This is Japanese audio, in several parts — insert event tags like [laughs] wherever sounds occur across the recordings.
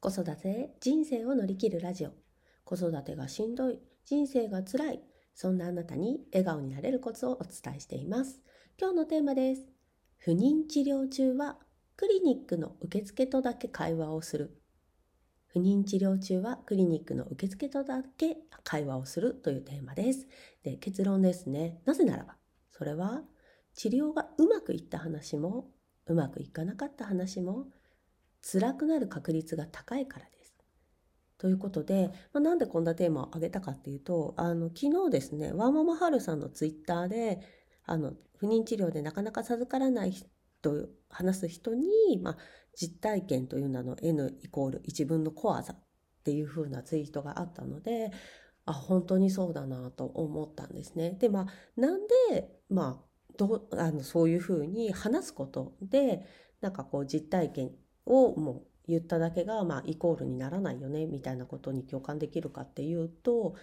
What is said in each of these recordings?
子育て人生を乗り切るラジオ。子育てがしんどい人生が辛いそんなあなたに笑顔になれるコツをお伝えしています。今日のテーマです。不妊治療中はクリニックの受付とだけ会話をする。不妊治療中はクリニックの受付とだけ会話をするというテーマです。で結論ですね。なぜならばそれは治療がうまくいった話もうまくいかなかった話も辛くなる確率が高いからです。ということで、まあ、なんでこんなテーマを挙げたかっていうとあの昨日ですねワーママハルさんのツイッターであの不妊治療でなかなか授からないと話す人に、まあ、実体験という名の N イコール1分のコア座っていう風なツイートがあったのであ本当にそうだなと思ったんですね。でまあなんでまあどあのそういうふうに話すことでなんかこう実体験をもう言っただけが、まあ、イコールにならないよねみたいなことに共感できるかっていうと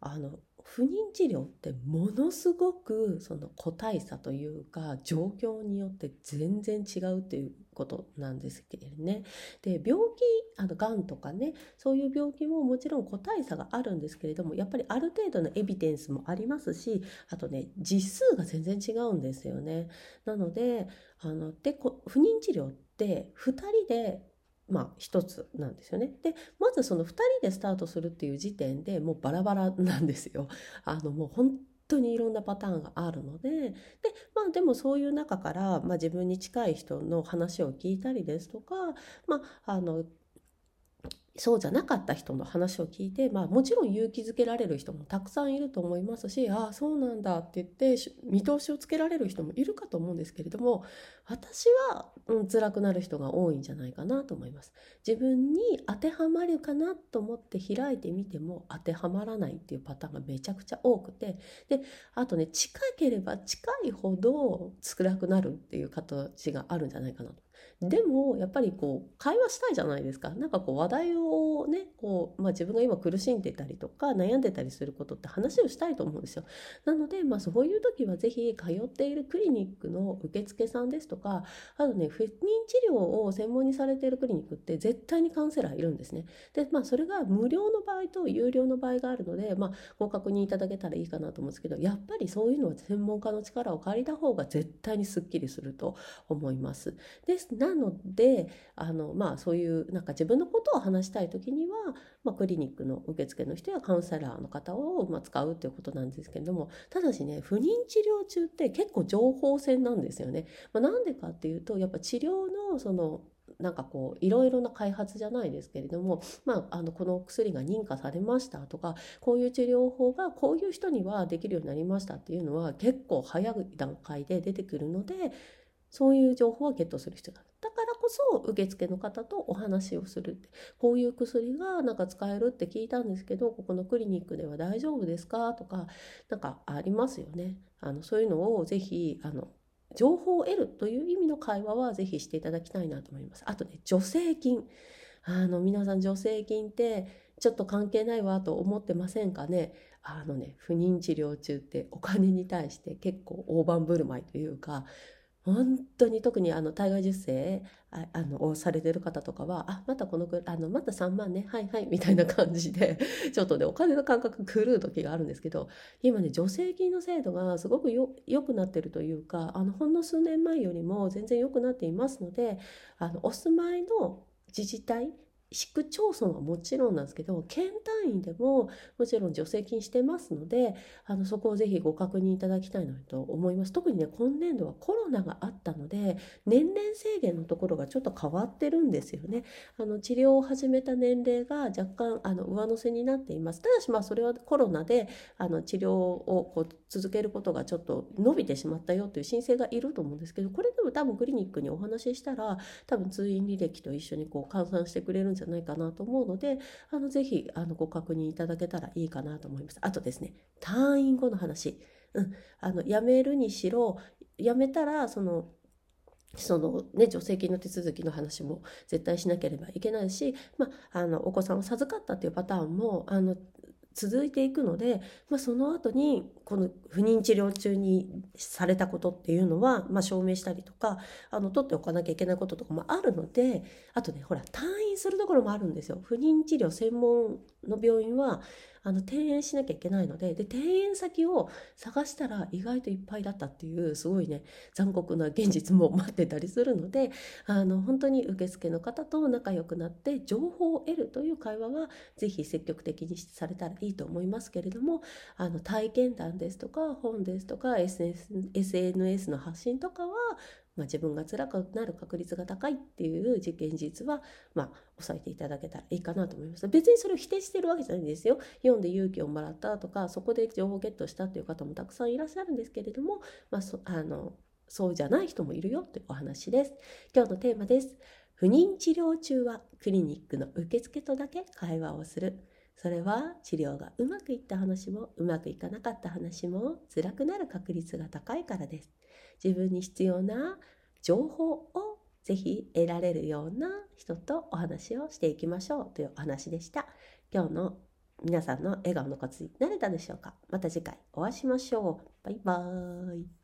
あの不妊治療ってものすごくその個体差というか状況によって全然違うっていうことなんですけれどね。で病気あのがんとかねそういう病気ももちろん個体差があるんですけれどもやっぱりある程度のエビデンスもありますしあとね実数が全然違うんですよね。なのであので不妊治療って2人でまあ1つなんですよね。で、まずその2人でスタートするっていう時点でもうバラバラなんですよ。[laughs] あのもう本当にいろんなパターンがあるので、で、まあでもそういう中から、まあ自分に近い人の話を聞いたりですとか、まああの、そうじゃなかった人の話を聞いて、まあ、もちろん勇気づけられる人もたくさんいると思いますしああそうなんだって言って見通しをつけられる人もいるかと思うんですけれども私は、うん、辛くなる人が多いんじゃないかなと思います。自分に当てはまるかなと思って開いてみても当てはまらないっていうパターンがめちゃくちゃ多くてであとね近ければ近いほど辛くなるっていう形があるんじゃないかなと。でもやっぱりこう会話したいじゃないですか。なんかこう話題をねこう、まあ、自分が今苦しんでたりとか悩んでたりすることって話をしたいと思うんですよ。なので、まあ、そういう時は是非通っているクリニックの受付さんですとかあとね不妊治療を専門にされているクリニックって絶対にカウンセラーいるんですね。でまあそれが無料の場合と有料の場合があるので、まあ、ご確認いただけたらいいかなと思うんですけどやっぱりそういうのは専門家の力を借りた方が絶対にすっきりすると思います。ですなのであの、まあ、そういうなんか自分のことを話したい時には、まあ、クリニックの受付の人やカウンセラーの方を、まあ、使うということなんですけれどもただしね不妊治療中って結構情報戦なんですよね。まあ、なんでかっていうとやっぱ治療のそのなんかこういろいろな開発じゃないですけれども、まあ、あのこの薬が認可されましたとかこういう治療法がこういう人にはできるようになりましたっていうのは結構早い段階で出てくるのでそういう情報をゲットする必要がある。だからこそ受付の方とお話をするってこういう薬がなんか使えるって聞いたんですけどここのクリニックでは大丈夫ですか？とかなんかありますよね。あのそういうのをぜひあの情報を得るという意味の会話はぜひしていただきたいなと思います。あとね助成金あの皆さん助成金ってちょっと関係ないわと思ってませんかね？あのね不妊治療中ってお金に対して結構大盤振る舞いというか本当に特にあの体外受精ああのをされてる方とかはあまたこのくあのまた3万ねはいはいみたいな感じで [laughs] ちょっとねお金の感覚狂う時があるんですけど今ね助成金の制度がすごくよ良くなってるというかあのほんの数年前よりも全然良くなっていますのであのお住まいの自治体市区町村はもちろんなんですけど県単位でももちろん助成金してますのであのそこをぜひご確認いただきたいなと思います。特にね今年度はコロナがあったので年齢制限のところがちょっと変わってるんですよね。あの治療を始めた年齢が若干あの上乗せになっています。ただしまあそれはコロナであの治療をこう続けることがちょっと伸びてしまったよという申請がいると思うんですけどこれでも多分クリニックにお話ししたら多分通院履歴と一緒にこう換算してくれるんじゃないかなと思うのであのぜひあのご確認いただけたらいいかなと思います。あとですね退院後の話、うん、あの辞めるにしろ辞めたらそのそのね、助成金の手続きの話も絶対しなければいけないし、まあ、あのお子さんを授かったっていうパターンもあの続いていくので、まあ、その後にこの不妊治療中にされたことっていうのは、まあ、証明したりとかあの取っておかなきゃいけないこととかもあるのであとねほら退院するところもあるんですよ。不妊治療専門の病院はあの転園しなきゃいけないのでで転園先を探したら意外といっぱいだったっていうすごいね残酷な現実も待ってたりするのであの本当に受付の方と仲良くなって情報を得るという会話は是非積極的にされたらいいと思いますけれどもあの体験談ですとか本ですとか SNS, SNS の発信とかはまあ、自分が辛くなる確率が高いっていう実験実は、まあ、抑えていただけたらいいかなと思います。別にそれを否定してるわけじゃないんですよ。読んで勇気をもらったとか、そこで情報ゲットしたっていう方もたくさんいらっしゃるんですけれども、まあ、そあのそうじゃない人もいるよというお話です。今日のテーマです。不妊治療中はクリニックの受付とだけ会話をする。それは治療がうまくいった話もうまくいかなかった話も辛くなる確率が高いからです。自分に必要な情報をぜひ得られるような人とお話をしていきましょうというお話でした。今日の皆さんの笑顔のコツになれたでしょうか？また次回お会いしましょう。バイバーイ。